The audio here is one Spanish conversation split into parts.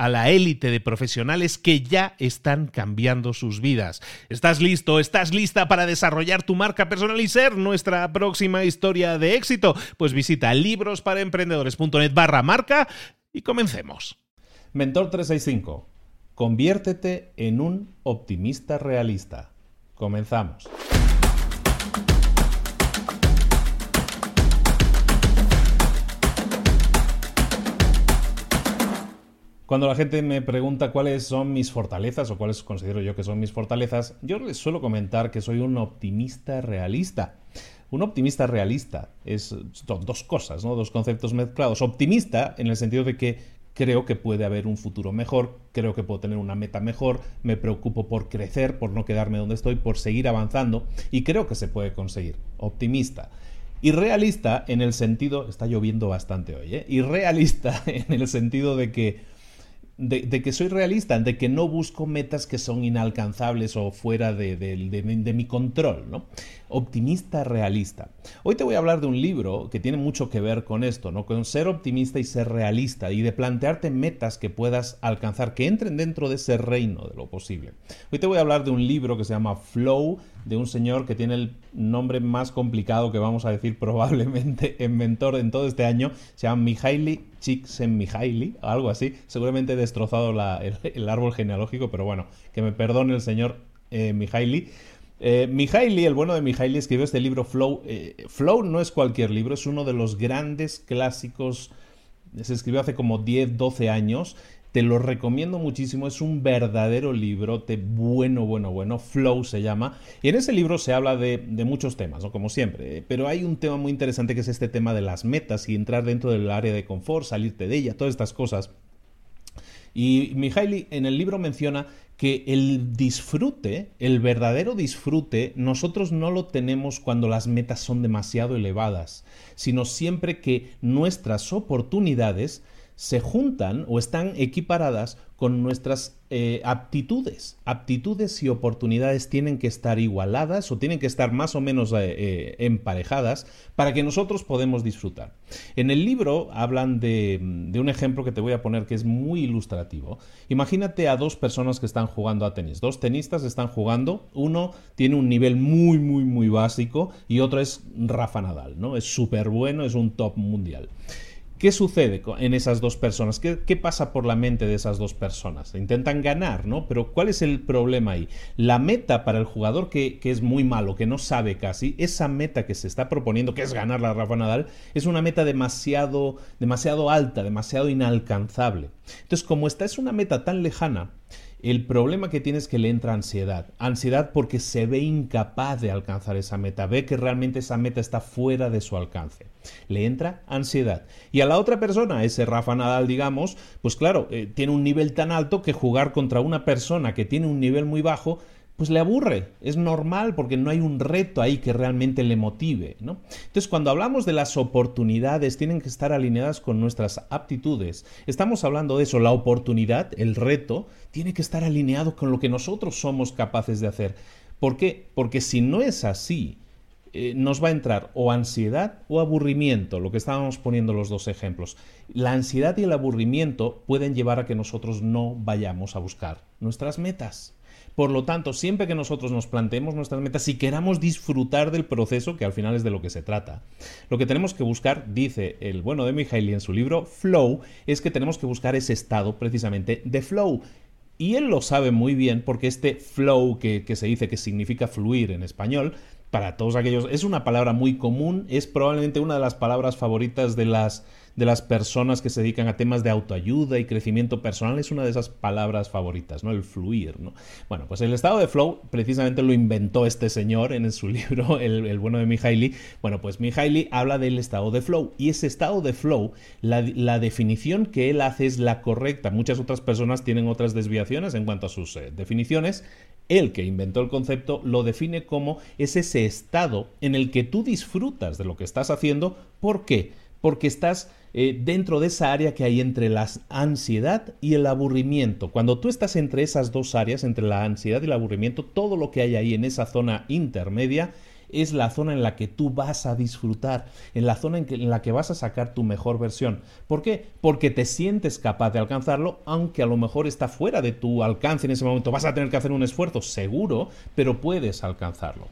a la élite de profesionales que ya están cambiando sus vidas. ¿Estás listo? ¿Estás lista para desarrollar tu marca personal y ser nuestra próxima historia de éxito? Pues visita librosparaemprendedores.net barra marca y comencemos. Mentor 365. Conviértete en un optimista realista. Comenzamos. Cuando la gente me pregunta cuáles son mis fortalezas o cuáles considero yo que son mis fortalezas, yo les suelo comentar que soy un optimista realista. Un optimista realista es dos cosas, ¿no? dos conceptos mezclados. Optimista en el sentido de que creo que puede haber un futuro mejor, creo que puedo tener una meta mejor, me preocupo por crecer, por no quedarme donde estoy, por seguir avanzando y creo que se puede conseguir. Optimista. Y realista en el sentido, está lloviendo bastante hoy, ¿eh? y realista en el sentido de que de, que soy realista, de que no busco metas que son inalcanzables o fuera de, de, mi control, ¿no? Optimista realista. Hoy te voy a hablar de un libro que tiene mucho que ver con esto, ¿no? Con ser optimista y ser realista y de plantearte metas que puedas alcanzar, que entren dentro de ese reino de lo posible. Hoy te voy a hablar de un libro que se llama Flow, de un señor que tiene el nombre más complicado que vamos a decir probablemente en mentor en todo este año. Se llama Mihaly Csikszentmihalyi, algo así. Seguramente he destrozado el, árbol genealógico, pero bueno, que me perdone el señor eh, Mihaly. Eh, Mihaly, el bueno de Mihaly, escribió este libro Flow. Eh, Flow no es cualquier libro, es uno de los grandes clásicos. Se escribió hace como 10, 12 años. Te lo recomiendo muchísimo, es un verdadero librote bueno, bueno, bueno, Flow se llama. Y en ese libro se habla de, muchos temas, ¿no? como siempre, pero hay un tema muy interesante que es este tema de las metas y entrar dentro del área de confort, salirte de ella, todas estas cosas. Y Mihaly en el libro menciona que el disfrute, el verdadero disfrute, nosotros no lo tenemos cuando las metas son demasiado elevadas, sino siempre que nuestras oportunidades se juntan o están equiparadas con nuestras eh, aptitudes. Aptitudes y oportunidades tienen que estar igualadas o tienen que estar más o menos eh, eh, emparejadas para que nosotros podamos disfrutar. En el libro hablan de, de, un ejemplo que te voy a poner que es muy ilustrativo. Imagínate a dos personas que están jugando a tenis. Dos tenistas están jugando. Uno tiene un nivel muy, muy, muy básico y otro es Rafa Nadal, ¿no? Es súper bueno, es un top mundial. ¿Qué sucede en esas dos personas? ¿Qué, pasa por la mente de esas dos personas? Intentan ganar, ¿no? Pero ¿cuál es el problema ahí? La meta para el jugador que, es muy malo, que no sabe casi, esa meta que se está proponiendo, que es ganar la Rafa Nadal, es una meta demasiado, demasiado alta, demasiado inalcanzable. Entonces, como esta es una meta tan lejana, el problema que tiene es que le entra ansiedad. Ansiedad porque se ve incapaz de alcanzar esa meta, ve que realmente esa meta está fuera de su alcance. Le entra ansiedad. Y a la otra persona, ese Rafa Nadal, digamos, pues claro, eh, tiene un nivel tan alto que jugar contra una persona que tiene un nivel muy bajo pues le aburre. Es normal porque no hay un reto ahí que realmente le motive. Entonces, cuando hablamos de las oportunidades, tienen que estar alineadas con nuestras aptitudes. Estamos hablando de eso, la oportunidad, el reto, tiene que estar alineado con lo que nosotros somos capaces de hacer. ¿Por qué? Porque si no es así, eh, nos va a entrar o ansiedad o aburrimiento, lo que estábamos poniendo los dos ejemplos. La ansiedad y el aburrimiento pueden llevar a que nosotros no vayamos a buscar nuestras metas. Por lo tanto, siempre que nosotros nos planteemos nuestras metas, si queramos disfrutar del proceso, que al final es de lo que se trata, lo que tenemos que buscar, dice el bueno de Mihaly en su libro Flow, es que tenemos que buscar ese estado precisamente de flow. Y él lo sabe muy bien porque este flow que se dice que significa fluir en español, para todos aquellos, es una palabra muy común, es probablemente una de las palabras favoritas de las de las personas que se dedican a temas de autoayuda y crecimiento personal es una de esas palabras favoritas, ¿no? El fluir, ¿no? Bueno, pues el estado de flow precisamente lo inventó este señor en su libro, el, bueno de Mihaly. Bueno, pues Mihaly habla del estado de flow y ese estado de flow, la, definición que él hace es la correcta. Muchas otras personas tienen otras desviaciones en cuanto a sus eh, definiciones. Él que inventó el concepto lo define como es ese estado en el que tú disfrutas de lo que estás haciendo. ¿Por qué? Porque estás eh, dentro de esa área que hay entre la ansiedad y el aburrimiento. Cuando tú estás entre esas dos áreas, entre la ansiedad y el aburrimiento, todo lo que hay ahí en esa zona intermedia es la zona en la que tú vas a disfrutar, en la zona en, la que vas a sacar tu mejor versión. ¿Por qué? Porque te sientes capaz de alcanzarlo, aunque a lo mejor está fuera de tu alcance en ese momento. Vas a tener que hacer un esfuerzo, seguro, pero puedes alcanzarlo.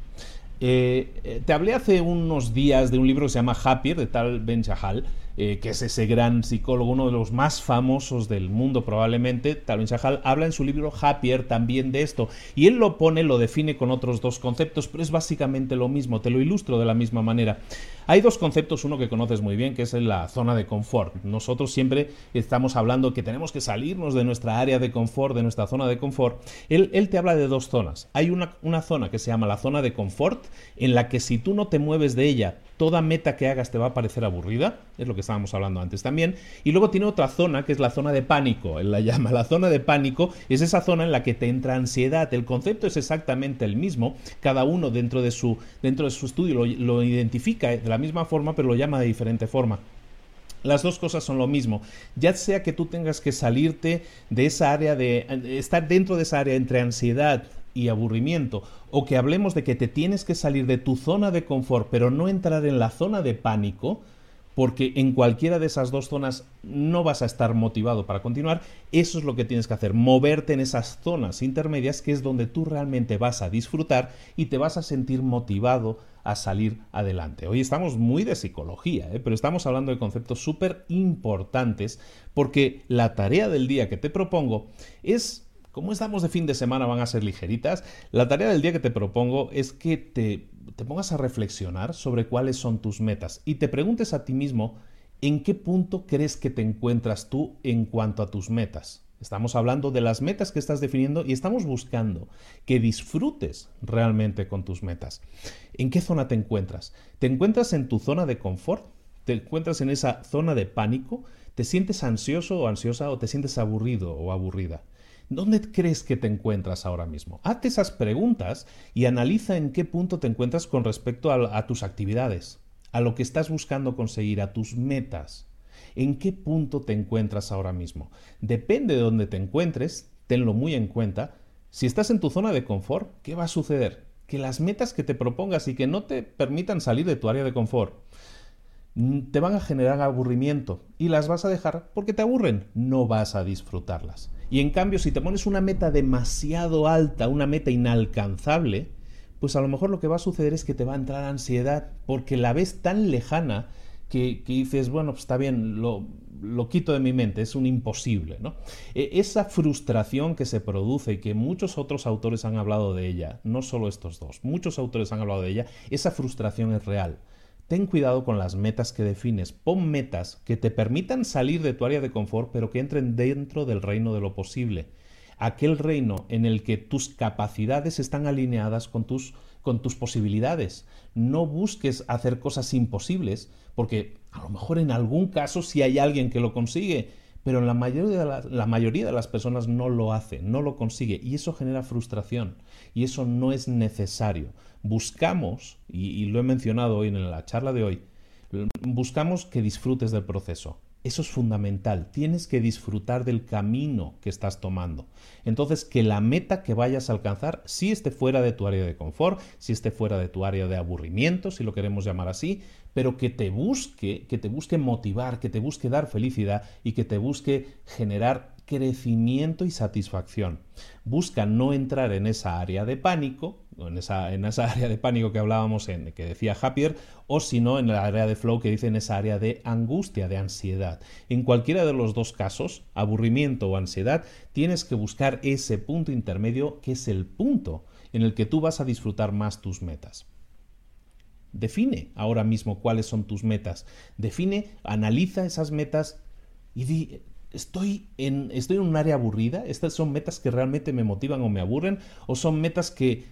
Eh, eh, te hablé hace unos días de un libro que se llama Happier, de Tal Ben Shahal, eh, que es ese gran psicólogo, uno de los más famosos del mundo probablemente. Tal Ben Shahal habla en su libro Happier también de esto. Y él lo pone, lo define con otros dos conceptos, pero es básicamente lo mismo. Te lo ilustro de la misma manera. Hay dos conceptos, uno que conoces muy bien, que es la zona de confort. Nosotros siempre estamos hablando que tenemos que salirnos de nuestra área de confort, de nuestra zona de confort. Él, él te habla de dos zonas. Hay una, una zona que se llama la zona de confort, en la que si tú no te mueves de ella, toda meta que hagas te va a parecer aburrida, es lo que estábamos hablando antes también, y luego tiene otra zona que es la zona de pánico, él la llama la zona de pánico, es esa zona en la que te entra ansiedad, el concepto es exactamente el mismo, cada uno dentro de su, dentro de su estudio lo, lo identifica de la misma forma, pero lo llama de diferente forma. Las dos cosas son lo mismo. Ya sea que tú tengas que salirte de esa área de estar dentro de esa área entre ansiedad y aburrimiento, o que hablemos de que te tienes que salir de tu zona de confort, pero no entrar en la zona de pánico, porque en cualquiera de esas dos zonas no vas a estar motivado para continuar, eso es lo que tienes que hacer, moverte en esas zonas intermedias que es donde tú realmente vas a disfrutar y te vas a sentir motivado a salir adelante. Hoy estamos muy de psicología, ¿eh? pero estamos hablando de conceptos súper importantes porque la tarea del día que te propongo es como estamos de fin de semana, van a ser ligeritas. La tarea del día que te propongo es que te, te pongas a reflexionar sobre cuáles son tus metas y te preguntes a ti mismo en qué punto crees que te encuentras tú en cuanto a tus metas. Estamos hablando de las metas que estás definiendo y estamos buscando que disfrutes realmente con tus metas. ¿En qué zona te encuentras? ¿Te encuentras en tu zona de confort? ¿Te encuentras en esa zona de pánico? ¿Te sientes ansioso o ansiosa o te sientes aburrido o aburrida? ¿Dónde crees que te encuentras ahora mismo? Hazte esas preguntas y analiza en qué punto te encuentras con respecto a, tus actividades, a lo que estás buscando conseguir, a tus metas. ¿En qué punto te encuentras ahora mismo? Depende de dónde te encuentres, tenlo muy en cuenta. Si estás en tu zona de confort, ¿qué va a suceder? Que las metas que te propongas y que no te permitan salir de tu área de confort mm, te van a generar aburrimiento y las vas a dejar porque te aburren, no vas a disfrutarlas. Y en cambio, si te pones una meta demasiado alta, una meta inalcanzable, pues a lo mejor lo que va a suceder es que te va a entrar ansiedad porque la ves tan lejana que, dices, bueno, pues está bien, lo, lo, quito de mi mente, es un imposible. ¿no? E, esa frustración que se produce y que muchos otros autores han hablado de ella, no solo estos dos, muchos autores han hablado de ella, esa frustración es real. Ten cuidado con las metas que defines. Pon metas que te permitan salir de tu área de confort, pero que entren dentro del reino de lo posible. Aquel reino en el que tus capacidades están alineadas con tus, con tus posibilidades. No busques hacer cosas imposibles, porque a lo mejor en algún caso sí hay alguien que lo consigue, pero la mayoría, de la, la mayoría de las personas no lo hace, no lo consigue y eso genera frustración y eso no es necesario. Buscamos, y, y lo he mencionado hoy en la charla de hoy, buscamos que disfrutes del proceso. Eso es fundamental. Tienes que disfrutar del camino que estás tomando. Entonces, que la meta que vayas a alcanzar, si esté fuera de tu área de confort, si esté fuera de tu área de aburrimiento, si lo queremos llamar así, pero que te busque, que te busque motivar, que te busque dar felicidad y que te busque generar crecimiento y satisfacción. Busca no entrar en esa área de pánico, en esa, en esa área de pánico que hablábamos en que decía Happier, o si no en la área de flow que dice en esa área de angustia, de ansiedad. En cualquiera de los dos casos, aburrimiento o ansiedad, tienes que buscar ese punto intermedio que es el punto en el que tú vas a disfrutar más tus metas. Define ahora mismo cuáles son tus metas. Define, analiza esas metas y di, estoy en, estoy en un área aburrida, estas son metas que realmente me motivan o me aburren, o son metas que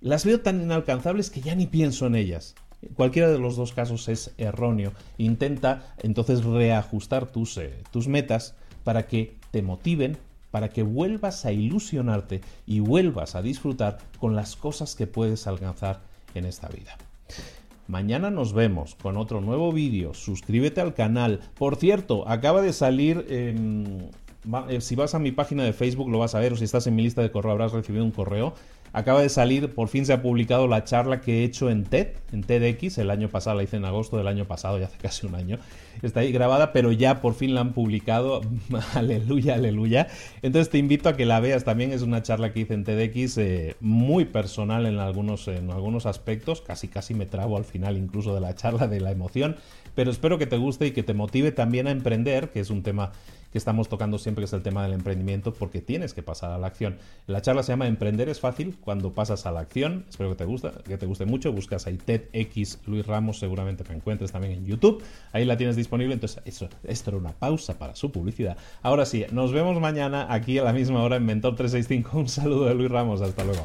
las veo tan inalcanzables que ya ni pienso en ellas. Cualquiera de los dos casos es erróneo. Intenta entonces reajustar tus, eh, tus metas para que te motiven, para que vuelvas a ilusionarte y vuelvas a disfrutar con las cosas que puedes alcanzar en esta vida. Mañana nos vemos con otro nuevo vídeo. Suscríbete al canal. Por cierto, acaba de salir... Eh, si vas a mi página de Facebook lo vas a ver o si estás en mi lista de correo habrás recibido un correo Acaba de salir, por fin se ha publicado la charla que he hecho en TED, en TEDx, el año pasado, la hice en agosto del año pasado, ya hace casi un año. Está ahí grabada, pero ya por fin la han publicado. aleluya, aleluya. Entonces te invito a que la veas también. Es una charla que hice en TEDx eh, muy personal en algunos, en algunos aspectos. Casi, casi me trabo al final incluso de la charla de la emoción. Pero espero que te guste y que te motive también a emprender, que es un tema que estamos tocando siempre, que es el tema del emprendimiento, porque tienes que pasar a la acción. La charla se llama Emprender es fácil cuando pasas a la acción. Espero que te guste, que te guste mucho. Buscas ahí TEDx Luis Ramos, seguramente me encuentres también en YouTube. Ahí la tienes disponible. Entonces, eso, esto era una pausa para su publicidad. Ahora sí, nos vemos mañana aquí a la misma hora en Mentor 365. Un saludo de Luis Ramos. Hasta luego.